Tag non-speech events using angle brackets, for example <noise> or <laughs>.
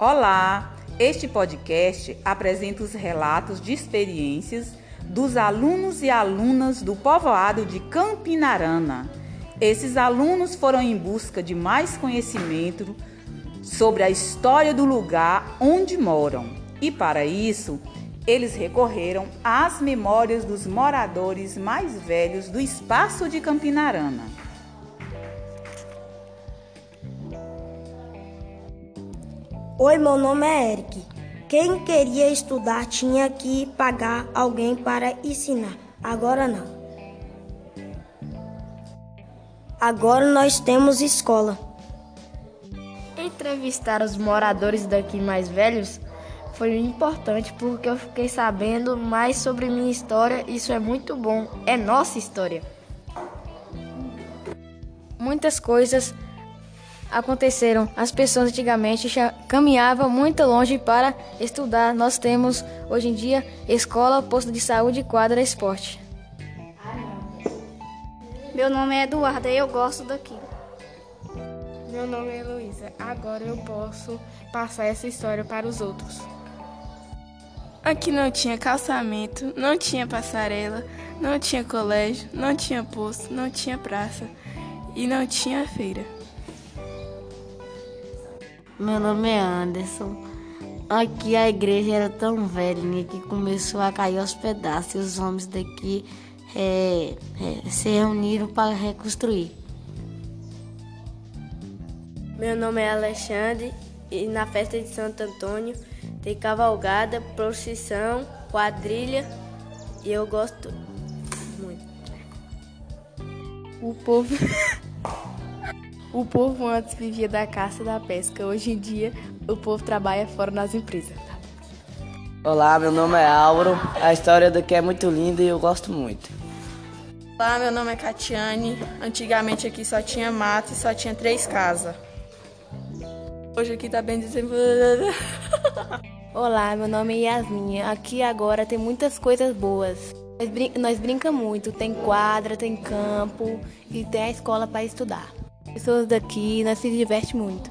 Olá! Este podcast apresenta os relatos de experiências dos alunos e alunas do povoado de Campinarana. Esses alunos foram em busca de mais conhecimento sobre a história do lugar onde moram e, para isso, eles recorreram às memórias dos moradores mais velhos do espaço de Campinarana. Oi, meu nome é Eric. Quem queria estudar tinha que pagar alguém para ensinar. Agora não. Agora nós temos escola. Entrevistar os moradores daqui mais velhos foi importante porque eu fiquei sabendo mais sobre minha história. Isso é muito bom. É nossa história. Muitas coisas aconteceram. As pessoas antigamente caminhavam muito longe para estudar. Nós temos hoje em dia escola, posto de saúde, quadra, esporte. Meu nome é Eduardo e eu gosto daqui. Meu nome é Luísa. Agora eu posso passar essa história para os outros. Aqui não tinha calçamento, não tinha passarela, não tinha colégio, não tinha posto, não tinha praça e não tinha feira. Meu nome é Anderson. Aqui a igreja era tão velha que começou a cair aos pedaços e os homens daqui é, é, se reuniram para reconstruir. Meu nome é Alexandre e na festa de Santo Antônio tem cavalgada, procissão, quadrilha e eu gosto muito. O povo O povo antes vivia da caça e da pesca. Hoje em dia, o povo trabalha fora nas empresas. Olá, meu nome é Auro. A história daqui é muito linda e eu gosto muito. Olá, meu nome é Catiane. Antigamente aqui só tinha mato e só tinha três casas. Hoje aqui tá bem desenvolvido. <laughs> Olá, meu nome é Yasmin. Aqui agora tem muitas coisas boas. Nós, brin nós brincamos muito, tem quadra, tem campo e tem a escola para estudar pessoas daqui, nós se diverte muito.